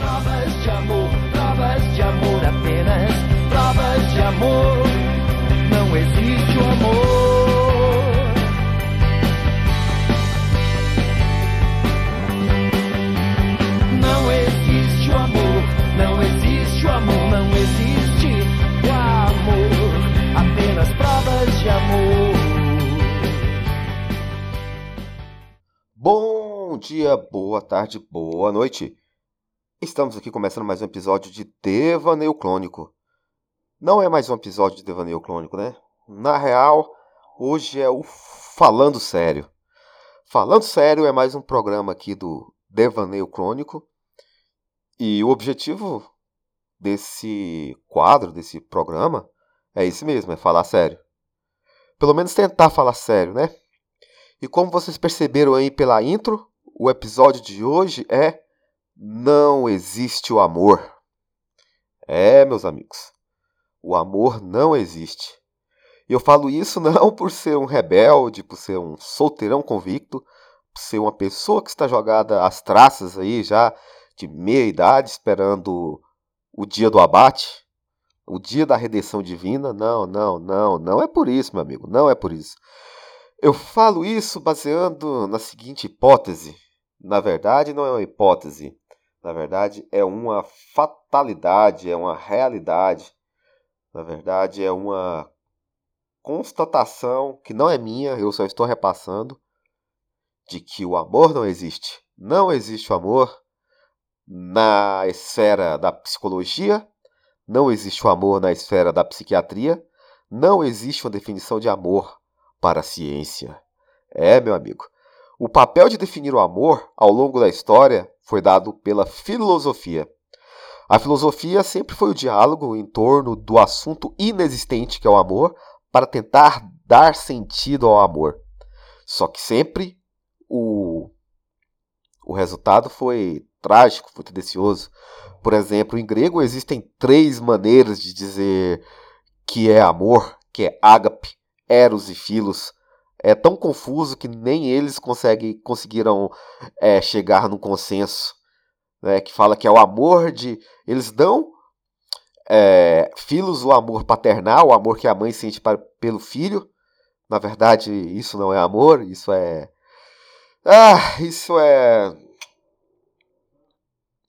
Provas de amor, provas de amor apenas. Provas de amor, não existe o amor. Não existe o amor, não existe o amor, não existe o amor. Apenas provas de amor. Bom dia, boa tarde, boa noite. Estamos aqui começando mais um episódio de Devaneio Clônico. Não é mais um episódio de Devaneio Clônico, né? Na real, hoje é o Falando Sério. Falando Sério é mais um programa aqui do Devaneio Clônico. E o objetivo desse quadro, desse programa, é esse mesmo, é falar sério. Pelo menos tentar falar sério, né? E como vocês perceberam aí pela intro, o episódio de hoje é Não existe o amor. É, meus amigos, o amor não existe. E eu falo isso não por ser um rebelde, por ser um solteirão convicto, por ser uma pessoa que está jogada às traças aí já de meia idade, esperando o dia do abate, o dia da redenção divina. Não, não, não, não é por isso, meu amigo, não é por isso. Eu falo isso baseando na seguinte hipótese. Na verdade, não é uma hipótese. Na verdade, é uma fatalidade, é uma realidade. Na verdade, é uma constatação que não é minha, eu só estou repassando, de que o amor não existe. Não existe o amor na esfera da psicologia, não existe o amor na esfera da psiquiatria, não existe uma definição de amor para a ciência. É, meu amigo, o papel de definir o amor ao longo da história foi dado pela filosofia. A filosofia sempre foi o diálogo em torno do assunto inexistente que é o amor, para tentar dar sentido ao amor. Só que sempre o, o resultado foi trágico, foi tendencioso. Por exemplo, em grego existem três maneiras de dizer que é amor, que é ágape, eros e filos. É tão confuso que nem eles conseguem, conseguiram é, chegar num consenso. Né, que fala que é o amor de. Eles dão é, filos o amor paternal, o amor que a mãe sente para, pelo filho. Na verdade, isso não é amor, isso é. Ah, isso é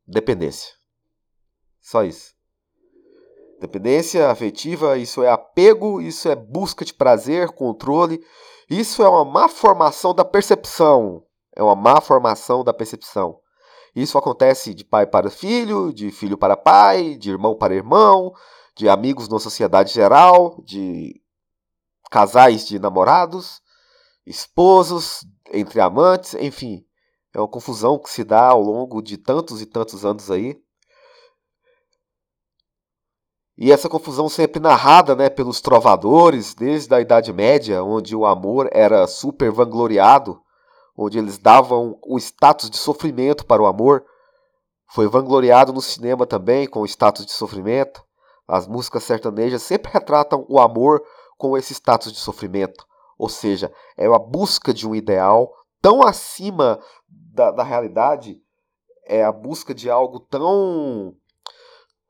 dependência. Só isso. Dependência afetiva, isso é apego, isso é busca de prazer, controle. Isso é uma má formação da percepção. É uma má formação da percepção. Isso acontece de pai para filho, de filho para pai, de irmão para irmão, de amigos na sociedade geral, de casais de namorados, esposos, entre amantes, enfim. É uma confusão que se dá ao longo de tantos e tantos anos aí. E essa confusão sempre narrada né, pelos trovadores, desde a Idade Média, onde o amor era super vangloriado, onde eles davam o status de sofrimento para o amor. Foi vangloriado no cinema também, com o status de sofrimento. As músicas sertanejas sempre retratam o amor com esse status de sofrimento. Ou seja, é a busca de um ideal tão acima da, da realidade, é a busca de algo tão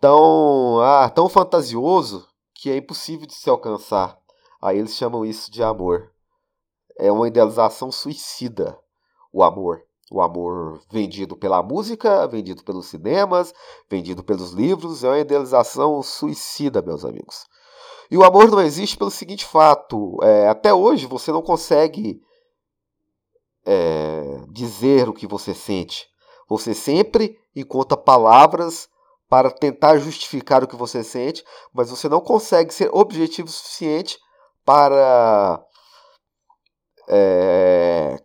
tão ah, tão fantasioso que é impossível de se alcançar. Aí eles chamam isso de amor. É uma idealização suicida, o amor. O amor vendido pela música, vendido pelos cinemas, vendido pelos livros, é uma idealização suicida, meus amigos. E o amor não existe pelo seguinte fato: é, até hoje você não consegue é, dizer o que você sente. Você sempre encontra palavras para tentar justificar o que você sente, mas você não consegue ser objetivo o suficiente para é,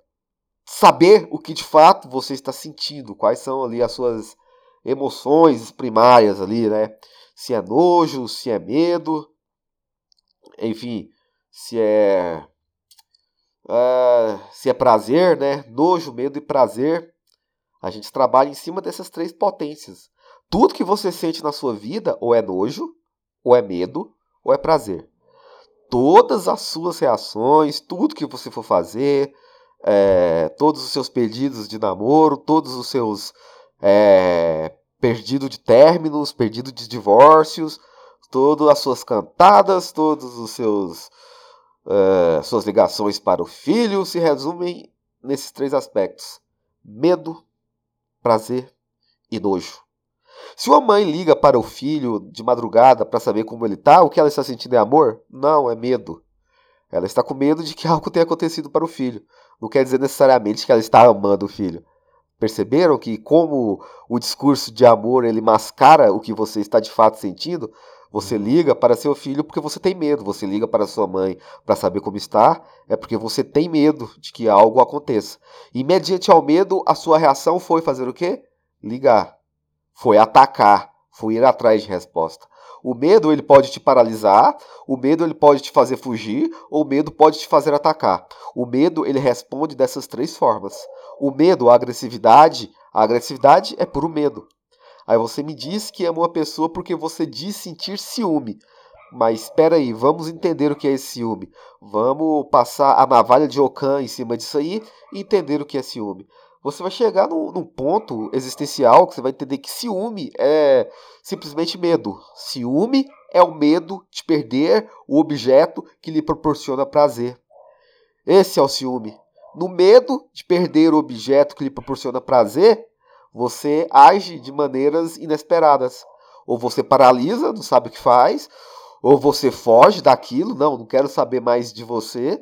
saber o que de fato você está sentindo, quais são ali as suas emoções primárias ali, né? Se é nojo, se é medo, enfim, se é uh, se é prazer, né? Nojo, medo e prazer. A gente trabalha em cima dessas três potências. Tudo que você sente na sua vida ou é nojo, ou é medo, ou é prazer. Todas as suas reações, tudo que você for fazer, é, todos os seus pedidos de namoro, todos os seus é, de términos, perdido de divórcios, todas as suas cantadas, todos os seus uh, suas ligações para o filho se resumem nesses três aspectos: medo, prazer e nojo. Se uma mãe liga para o filho de madrugada para saber como ele está, o que ela está sentindo é amor? Não, é medo. Ela está com medo de que algo tenha acontecido para o filho. Não quer dizer necessariamente que ela está amando o filho. Perceberam que como o discurso de amor ele mascara o que você está de fato sentindo? Você liga para seu filho porque você tem medo. Você liga para sua mãe para saber como está, é porque você tem medo de que algo aconteça. E mediante ao medo, a sua reação foi fazer o quê? Ligar. Foi atacar, foi ir atrás de resposta. O medo ele pode te paralisar, o medo ele pode te fazer fugir, ou o medo pode te fazer atacar. O medo ele responde dessas três formas. O medo, a agressividade, a agressividade é puro medo. Aí você me diz que ama uma pessoa porque você diz sentir ciúme. Mas espera aí, vamos entender o que é esse ciúme. Vamos passar a navalha de Ocã em cima disso aí e entender o que é ciúme você vai chegar num, num, ponto existencial que você vai entender que ciúme é simplesmente medo. Ciúme é o medo de perder o objeto que lhe proporciona prazer. Esse é o ciúme. No medo de perder o objeto que lhe proporciona prazer, você age de maneiras inesperadas. Ou você paralisa, não sabe o que faz, ou você foge daquilo, não, não quero saber mais de você,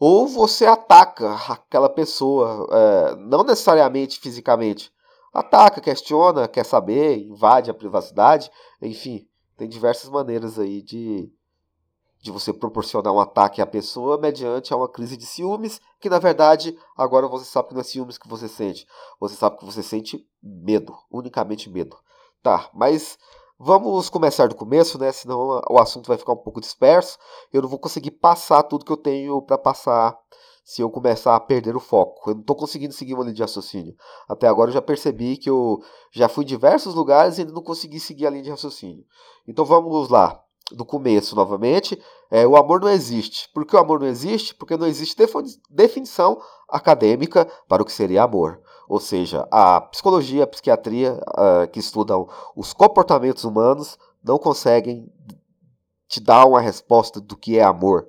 ou você ataca aquela pessoa, é, não necessariamente fisicamente. Ataca, questiona, quer saber, invade a privacidade, enfim, tem diversas maneiras aí de, de você proporcionar um ataque à pessoa mediante uma crise de ciúmes, que na verdade agora você sabe que não é ciúmes que você sente, você sabe que você sente medo, unicamente medo. Tá, mas Vamos começar do começo, né? Senão o assunto vai ficar um pouco disperso. Eu não vou conseguir passar tudo que eu tenho para passar se eu começar a perder o foco. Eu não estou conseguindo seguir uma linha de raciocínio. Até agora eu já percebi que eu já fui em diversos lugares e não consegui seguir a linha de raciocínio. Então vamos lá, do começo novamente. É, o amor não existe. Por que o amor não existe? Porque não existe definição acadêmica para o que seria amor ou seja, a psicologia, a psiquiatria uh, que estudam os comportamentos humanos não conseguem te dar uma resposta do que é amor.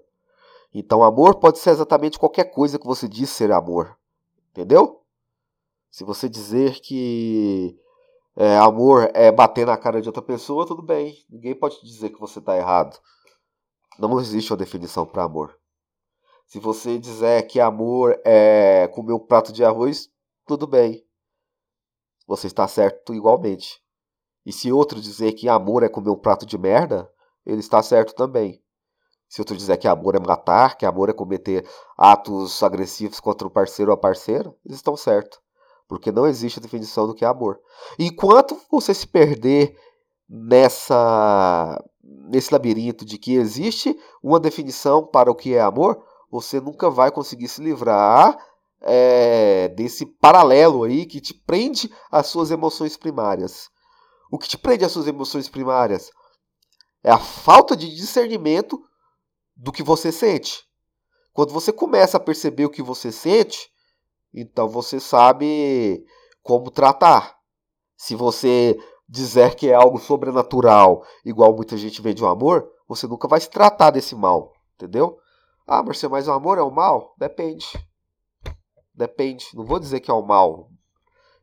Então, amor pode ser exatamente qualquer coisa que você diz ser amor. Entendeu? Se você dizer que é, amor é bater na cara de outra pessoa, tudo bem. Ninguém pode dizer que você está errado. Não existe uma definição para amor. Se você dizer que amor é comer um prato de arroz, tudo bem. Você está certo igualmente. E se outro dizer que amor é comer um prato de merda, ele está certo também. Se outro dizer que amor é matar, que amor é cometer atos agressivos contra o parceiro ou a parceira, eles estão certos. Porque não existe a definição do que é amor. Enquanto você se perder nessa nesse labirinto de que existe uma definição para o que é amor, você nunca vai conseguir se livrar é, desse paralelo aí que te prende às suas emoções primárias. O que te prende às suas emoções primárias é a falta de discernimento do que você sente. Quando você começa a perceber o que você sente, então você sabe como tratar. Se você dizer que é algo sobrenatural, igual muita gente vê de um amor, você nunca vai se tratar desse mal, entendeu? Ah, Marcelo, mas o amor é o mal? Depende. Depende. Não vou dizer que é o mal.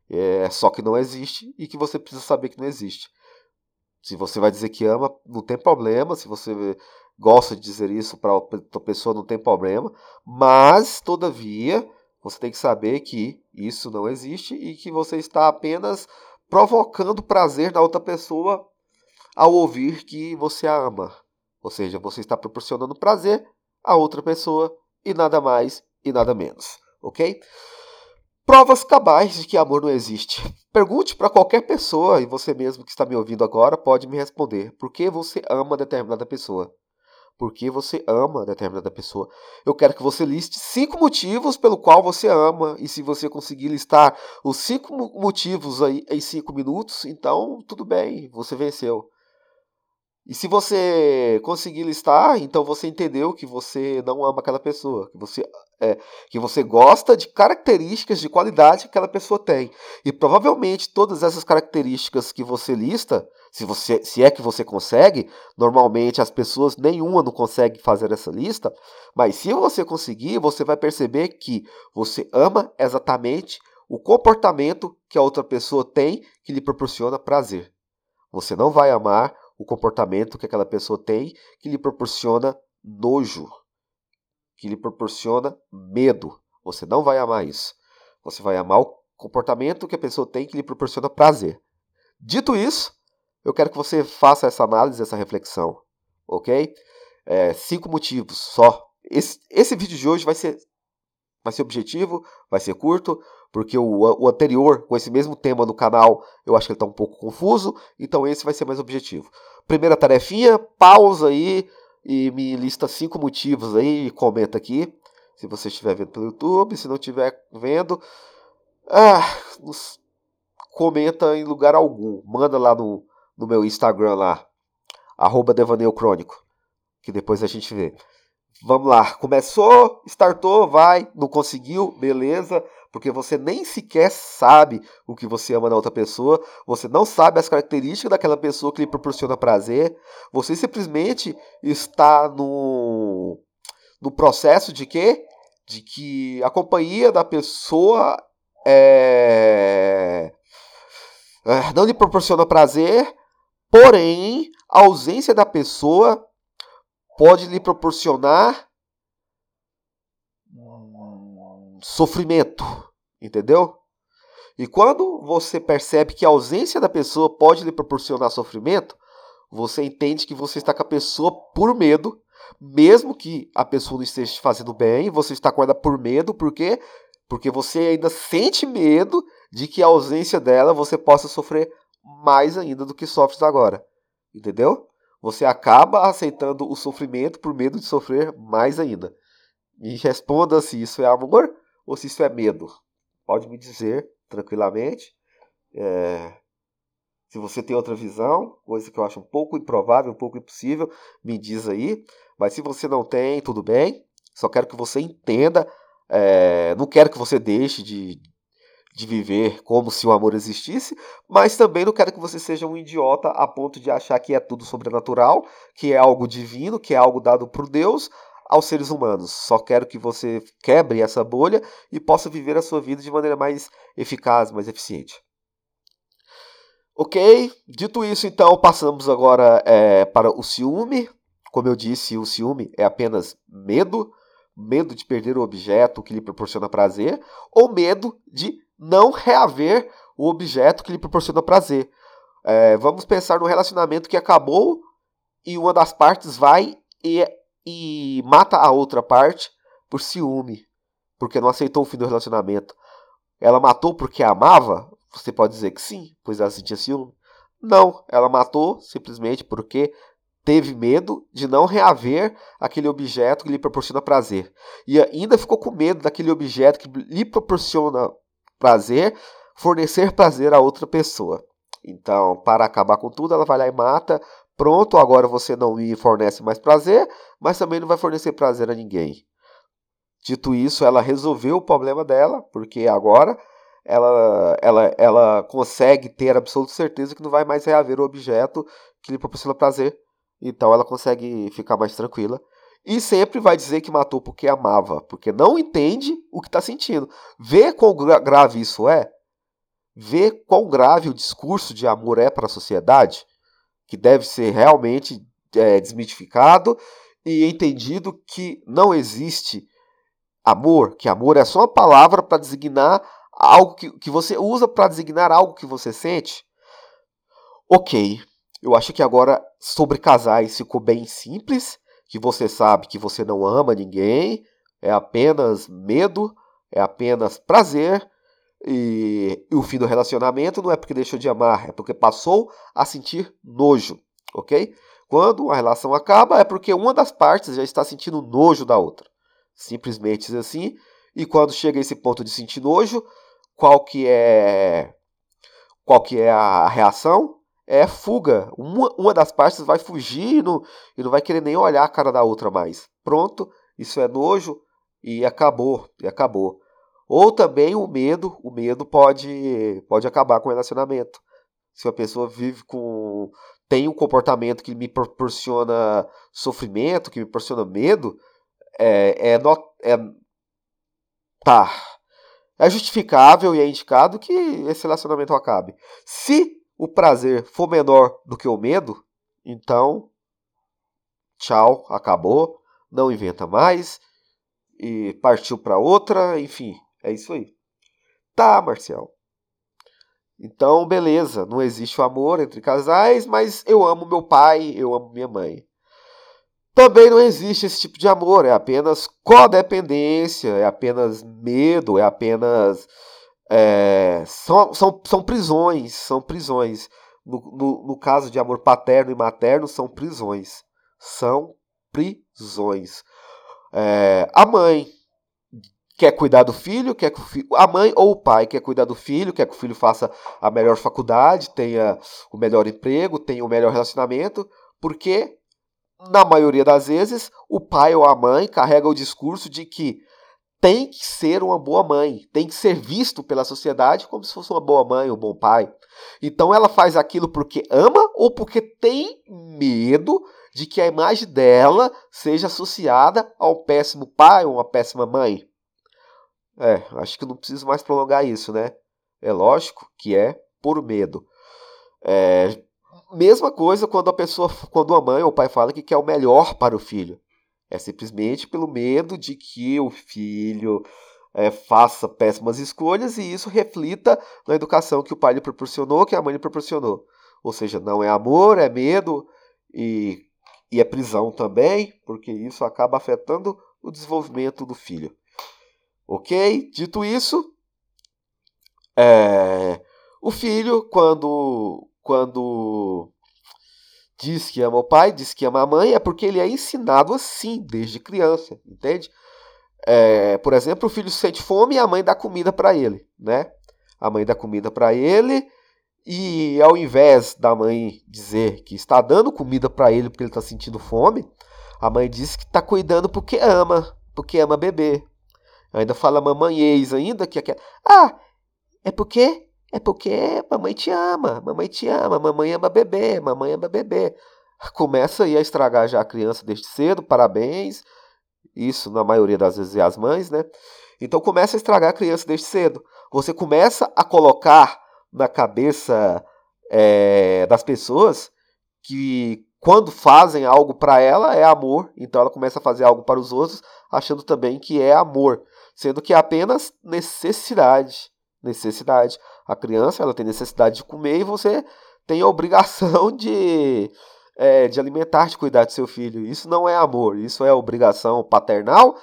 É só que não existe e que você precisa saber que não existe. Se você vai dizer que ama, não tem problema. Se você gosta de dizer isso para outra pessoa, não tem problema. Mas, todavia, você tem que saber que isso não existe e que você está apenas provocando prazer na outra pessoa ao ouvir que você a ama. Ou seja, você está proporcionando prazer a outra pessoa e nada mais e nada menos ok? Provas cabais de que amor não existe. Pergunte para qualquer pessoa, e você mesmo que está me ouvindo agora pode me responder: por que você ama determinada pessoa? Por que você ama determinada pessoa? Eu quero que você liste cinco motivos pelo qual você ama, e se você conseguir listar os cinco motivos aí em cinco minutos, então tudo bem, você venceu. E se você conseguir listar, então você entendeu que você não ama aquela pessoa, que você, é, que você gosta de características de qualidade que aquela pessoa tem. E provavelmente todas essas características que você lista, se, você, se é que você consegue, normalmente as pessoas nenhuma não consegue fazer essa lista, mas se você conseguir, você vai perceber que você ama exatamente o comportamento que a outra pessoa tem que lhe proporciona prazer. Você não vai amar o comportamento que aquela pessoa tem que lhe proporciona nojo, que lhe proporciona medo. Você não vai amar isso. Você vai amar o comportamento que a pessoa tem que lhe proporciona prazer. Dito isso, eu quero que você faça essa análise, essa reflexão, ok? É, cinco motivos só. Esse, esse vídeo de hoje vai ser, vai ser objetivo, vai ser curto, porque o, o anterior, com esse mesmo tema no canal, eu acho que ele está um pouco confuso, então esse vai ser mais objetivo. Primeira tarefinha, pausa aí e me lista cinco motivos aí e comenta aqui, se você estiver vendo pelo YouTube, se não estiver vendo, ah, nos, comenta em lugar algum, manda lá no, no meu Instagram lá, arroba Devaneio Crônico, que depois a gente vê. Vamos lá, começou, startou, vai, não conseguiu, beleza porque você nem sequer sabe o que você ama na outra pessoa, você não sabe as características daquela pessoa que lhe proporciona prazer, você simplesmente está no, no processo de quê? De que a companhia da pessoa é, é, não lhe proporciona prazer, porém a ausência da pessoa pode lhe proporcionar sofrimento, entendeu? E quando você percebe que a ausência da pessoa pode lhe proporcionar sofrimento, você entende que você está com a pessoa por medo, mesmo que a pessoa não esteja te fazendo bem, você está com ela por medo, por quê? Porque você ainda sente medo de que a ausência dela você possa sofrer mais ainda do que sofres agora. Entendeu? Você acaba aceitando o sofrimento por medo de sofrer mais ainda. Me responda se isso é amor ou se isso é medo. Pode me dizer tranquilamente. É, se você tem outra visão, coisa que eu acho um pouco improvável, um pouco impossível, me diz aí. Mas se você não tem, tudo bem. Só quero que você entenda. É, não quero que você deixe de, de viver como se o amor existisse, mas também não quero que você seja um idiota a ponto de achar que é tudo sobrenatural, que é algo divino, que é algo dado por Deus, aos seres humanos. Só quero que você quebre essa bolha e possa viver a sua vida de maneira mais eficaz, mais eficiente. Ok, dito isso, então passamos agora é, para o ciúme. Como eu disse, o ciúme é apenas medo, medo de perder o objeto que lhe proporciona prazer, ou medo de não reaver o objeto que lhe proporciona prazer. É, vamos pensar no relacionamento que acabou e uma das partes vai e e mata a outra parte por ciúme, porque não aceitou o fim do relacionamento. Ela matou porque amava? Você pode dizer que sim, pois ela sentia ciúme. Não, ela matou simplesmente porque teve medo de não reaver aquele objeto que lhe proporciona prazer. E ainda ficou com medo daquele objeto que lhe proporciona prazer fornecer prazer a outra pessoa. Então, para acabar com tudo, ela vai lá e mata Pronto, agora você não me fornece mais prazer, mas também não vai fornecer prazer a ninguém. Dito isso, ela resolveu o problema dela, porque agora ela, ela, ela consegue ter absoluta certeza que não vai mais reaver o objeto que lhe proporciona prazer. Então ela consegue ficar mais tranquila. E sempre vai dizer que matou porque amava, porque não entende o que está sentindo. Vê quão grave isso é? Vê quão grave o discurso de amor é para a sociedade? Que deve ser realmente é, desmitificado e entendido que não existe amor, que amor é só uma palavra para designar algo que, que você usa para designar algo que você sente. Ok, eu acho que agora sobre casais ficou bem simples, que você sabe que você não ama ninguém, é apenas medo, é apenas prazer, e, e, o fim do relacionamento não é porque deixou de amar, é porque passou a sentir nojo, ok? Quando a relação acaba, é porque uma das partes já está sentindo nojo da outra. Simplesmente assim. E quando chega a esse ponto de sentir nojo, qual que é qual que é a reação? é fuga. Uma, uma das partes vai fugir e não, e não vai querer nem olhar a cara da outra mais. Pronto, isso é nojo e acabou, e acabou. Ou também o medo, o medo pode, pode acabar com o relacionamento. Se a pessoa vive com. tem um comportamento que me proporciona sofrimento, que me proporciona medo, é, é, é tá. É justificável e é indicado que esse relacionamento acabe. Se o prazer for menor do que o medo, então tchau, acabou, não inventa mais e partiu para outra, enfim, é isso aí. Tá, Marcial. Então, beleza, não existe o amor entre casais, mas eu amo meu pai, eu amo minha mãe. Também não existe esse tipo de amor, é apenas codependência, é apenas medo, é apenas. É, são, são, são prisões, são prisões. No, no, no caso de amor paterno e materno, são prisões. São prisões. É, a mãe quer cuidar do filho, quer que a mãe ou o pai quer cuidar do filho, quer que o filho faça a melhor faculdade, tenha o melhor emprego, tenha o melhor relacionamento, porque na maioria das vezes, o pai ou a mãe carrega o discurso de que tem que ser uma boa mãe, tem que ser visto pela sociedade como se fosse uma boa mãe, um bom pai. Então ela faz aquilo porque ama ou porque tem medo de que a imagem dela seja associada ao péssimo pai ou uma péssima mãe. É, acho que não preciso mais prolongar isso, né? É lógico que é por medo. É, Mesma coisa quando a pessoa, quando a mãe ou o pai fala que quer o melhor para o filho. É simplesmente pelo medo de que o filho é, faça péssimas escolhas e isso reflita na educação que o pai lhe proporcionou, que a mãe lhe proporcionou. Ou seja, não é amor, é medo e, e é prisão também, porque isso acaba afetando o desenvolvimento do filho. Ok? Dito isso, é, o filho, quando quando diz que ama o pai, diz que ama a mãe, é porque ele é ensinado assim desde criança, entende? É, por exemplo, o filho sente fome e a mãe dá comida para ele, né? A mãe dá comida para ele e ao invés da mãe dizer que está dando comida para ele porque ele está sentindo fome, a mãe diz que está cuidando porque ama, porque ama beber. Ainda fala mamães ainda que é ah, é porque é porque mamãe te ama, mamãe te ama, mamãe ama bebê, mamãe ama bebê. Começa aí a estragar já a criança desde cedo, parabéns. Isso na maioria das vezes é as mães, né? Então começa a estragar a criança desde cedo. Você começa a colocar na cabeça é, das pessoas que quando fazem algo para ela é amor, então ela começa a fazer algo para os outros, achando também que é amor, sendo que é apenas necessidade. Necessidade. A criança ela tem necessidade de comer e você tem a obrigação de, é, de alimentar, de cuidar do seu filho. Isso não é amor, isso é obrigação paternal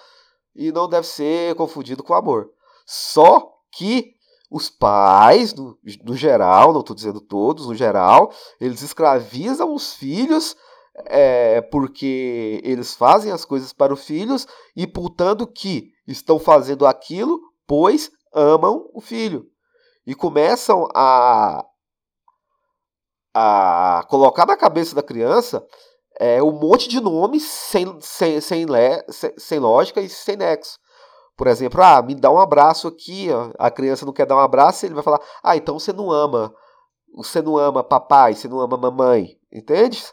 e não deve ser confundido com amor. Só que os pais, no, no geral, não estou dizendo todos, no geral, eles escravizam os filhos é, porque eles fazem as coisas para os filhos, imputando que estão fazendo aquilo pois amam o filho e começam a, a colocar na cabeça da criança é, um monte de nomes sem, sem, sem, sem, sem lógica e sem nexo. Por exemplo, ah, me dá um abraço aqui. A criança não quer dar um abraço, ele vai falar: Ah, então você não ama. Você não ama papai, você não ama mamãe. Entende?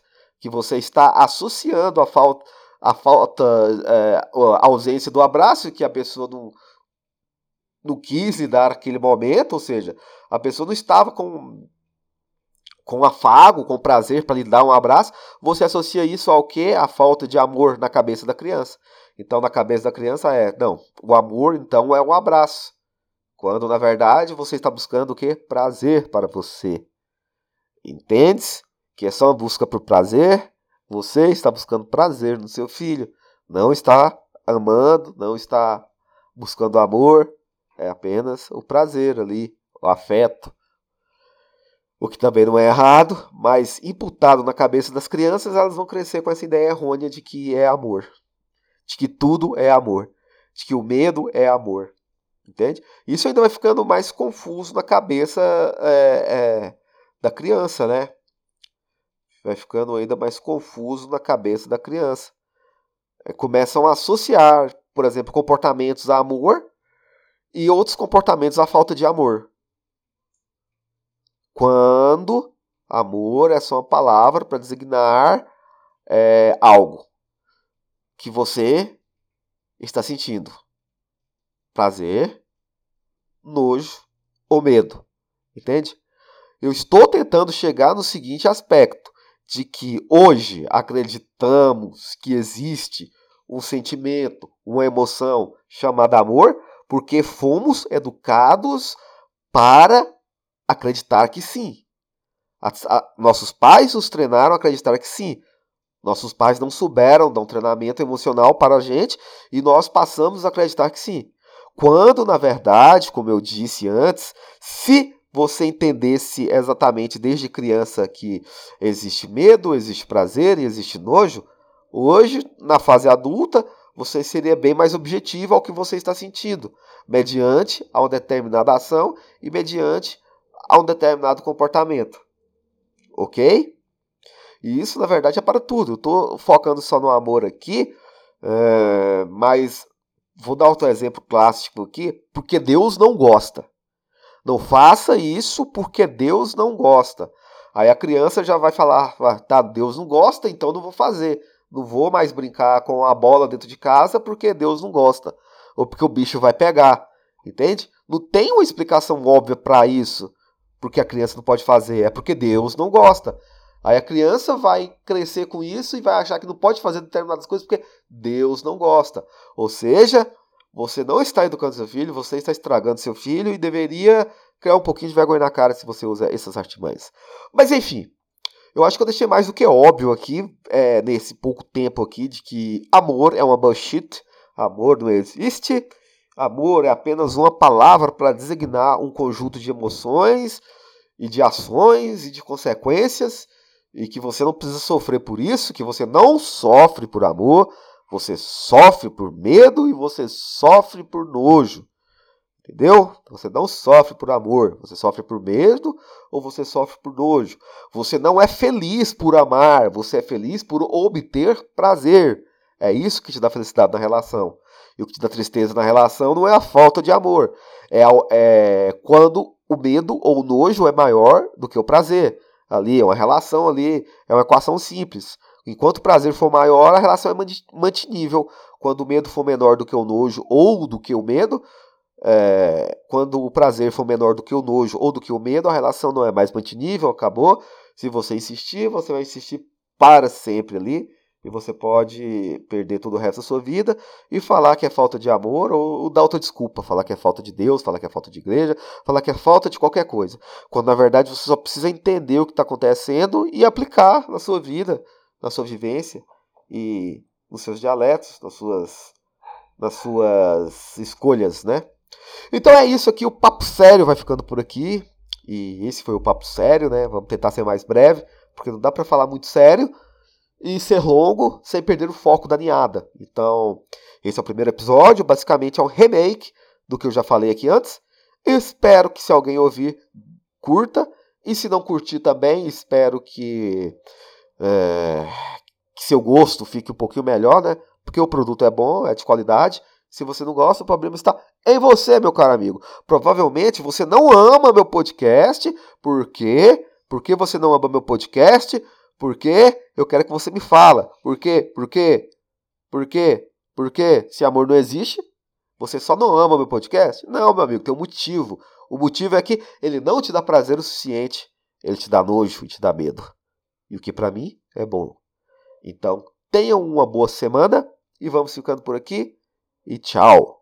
Que você está associando a falta, a falta, é, a ausência do abraço que a pessoa não, não quis lhe dar aquele momento, ou seja, a pessoa não estava com com afago, com prazer para lhe dar um abraço, você associa isso ao que? A falta de amor na cabeça da criança. Então, na cabeça da criança é, não, o amor então é um abraço. Quando na verdade você está buscando o que? Prazer para você. Entende? Que é só uma busca por prazer. Você está buscando prazer no seu filho. Não está amando, não está buscando amor, é apenas o prazer ali, o afeto. O que também não é errado, mas imputado na cabeça das crianças, elas vão crescer com essa ideia errônea de que é amor. De que tudo é amor. De que o medo é amor. Entende? Isso ainda vai ficando mais confuso na cabeça é, é, da criança, né? Vai ficando ainda mais confuso na cabeça da criança. É, começam a associar, por exemplo, comportamentos a amor e outros comportamentos à falta de amor. Quando amor é só uma palavra para designar é, algo que você está sentindo: prazer, nojo ou medo. Entende? Eu estou tentando chegar no seguinte aspecto: de que hoje acreditamos que existe um sentimento, uma emoção chamada amor, porque fomos educados para acreditar que sim. A, a, nossos pais nos treinaram a acreditar que sim. Nossos pais não souberam dar um treinamento emocional para a gente e nós passamos a acreditar que sim. Quando, na verdade, como eu disse antes, se você entendesse exatamente desde criança que existe medo, existe prazer e existe nojo, hoje, na fase adulta, você seria bem mais objetivo ao que você está sentindo, mediante a uma determinada ação e mediante a um determinado comportamento. Ok? E isso, na verdade, é para tudo. Eu estou focando só no amor aqui, é, mas vou dar outro exemplo clássico aqui, porque Deus não gosta. Não faça isso porque Deus não gosta. Aí a criança já vai falar: ah, tá, Deus não gosta, então não vou fazer. Não vou mais brincar com a bola dentro de casa porque Deus não gosta. Ou porque o bicho vai pegar. Entende? Não tem uma explicação óbvia para isso. Porque a criança não pode fazer. É porque Deus não gosta. Aí a criança vai crescer com isso e vai achar que não pode fazer determinadas coisas porque Deus não gosta. Ou seja, você não está educando seu filho, você está estragando seu filho e deveria criar um pouquinho de vergonha na cara se você usa essas artimanhas. Mas enfim, eu acho que eu deixei mais do que óbvio aqui, é, nesse pouco tempo aqui, de que amor é uma bullshit, amor não existe, amor é apenas uma palavra para designar um conjunto de emoções e de ações e de consequências, e que você não precisa sofrer por isso, que você não sofre por amor, você sofre por medo e você sofre por nojo. Entendeu? Você não sofre por amor, você sofre por medo ou você sofre por nojo. Você não é feliz por amar, você é feliz por obter prazer. É isso que te dá felicidade na relação. E o que te dá tristeza na relação não é a falta de amor, é, é quando o medo ou o nojo é maior do que o prazer. Ali é uma relação ali, é uma equação simples. Enquanto o prazer for maior, a relação é mantinível. Quando o medo for menor do que o nojo ou do que o medo, é, quando o prazer for menor do que o nojo ou do que o medo, a relação não é mais mantinível, acabou. Se você insistir, você vai insistir para sempre ali. E você pode perder todo o resto da sua vida e falar que é falta de amor ou, ou dar outra desculpa. Falar que é falta de Deus, falar que é falta de igreja, falar que é falta de qualquer coisa. Quando na verdade você só precisa entender o que está acontecendo e aplicar na sua vida na sua vivência e nos seus dialetos, nas suas, nas suas escolhas, né? Então é isso aqui, o papo sério vai ficando por aqui. E esse foi o papo sério, né? Vamos tentar ser mais breve, porque não dá para falar muito sério e ser longo sem perder o foco da ninhada. Então, esse é o primeiro episódio, basicamente é um remake do que eu já falei aqui antes. Espero que se alguém ouvir, curta. E se não curtir também, espero que é, que seu gosto fique um pouquinho melhor, né? Porque o produto é bom, é de qualidade. Se você não gosta, o problema está em você, meu caro amigo. Provavelmente você não ama meu podcast. Por quê? Por que você não ama meu podcast? Porque eu quero que você me fala. Por quê? Por quê? Por quê? Por quê? Se amor não existe, você só não ama meu podcast? Não, meu amigo, tem um motivo. O motivo é que ele não te dá prazer o suficiente. Ele te dá nojo e te dá medo e o que para mim é bom. Então, tenham uma boa semana e vamos ficando por aqui e tchau.